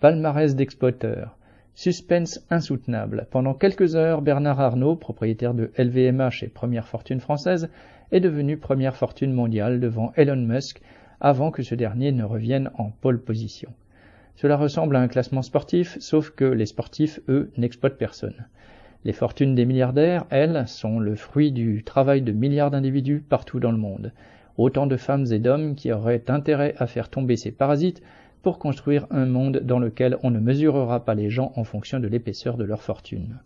Palmarès d'exploiteurs. Suspense insoutenable. Pendant quelques heures, Bernard Arnault, propriétaire de LVMH et première fortune française, est devenu première fortune mondiale devant Elon Musk avant que ce dernier ne revienne en pole position. Cela ressemble à un classement sportif, sauf que les sportifs, eux, n'exploitent personne. Les fortunes des milliardaires, elles, sont le fruit du travail de milliards d'individus partout dans le monde. Autant de femmes et d'hommes qui auraient intérêt à faire tomber ces parasites pour construire un monde dans lequel on ne mesurera pas les gens en fonction de l'épaisseur de leur fortune.